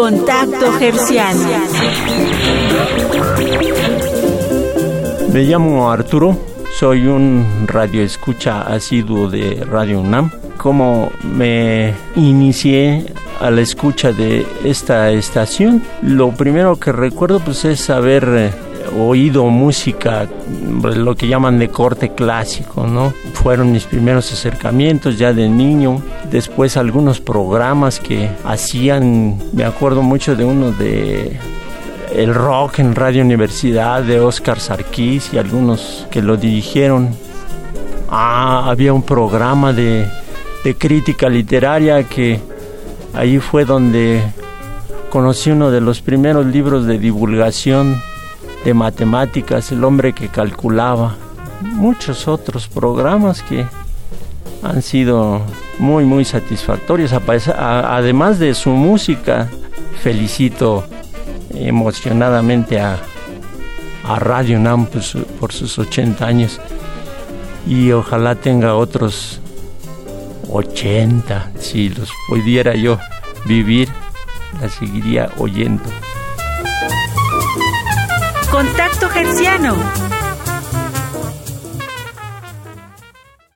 Contacto Gerciano. Me llamo Arturo, soy un radioescucha asiduo de Radio UNAM. Como me inicié a la escucha de esta estación, lo primero que recuerdo pues es haber eh, oído música, lo que llaman de corte clásico, ¿no? Fueron mis primeros acercamientos ya de niño, después algunos programas que hacían, me acuerdo mucho de uno de el rock en Radio Universidad de Oscar Sarkis y algunos que lo dirigieron. Ah, había un programa de, de crítica literaria que ahí fue donde conocí uno de los primeros libros de divulgación de matemáticas, El hombre que calculaba, muchos otros programas que han sido muy muy satisfactorios. Además de su música, felicito emocionadamente a, Radio NAM pues, por sus 80 años y ojalá tenga otros 80, si los pudiera yo vivir, la seguiría oyendo. Contacto Gerciano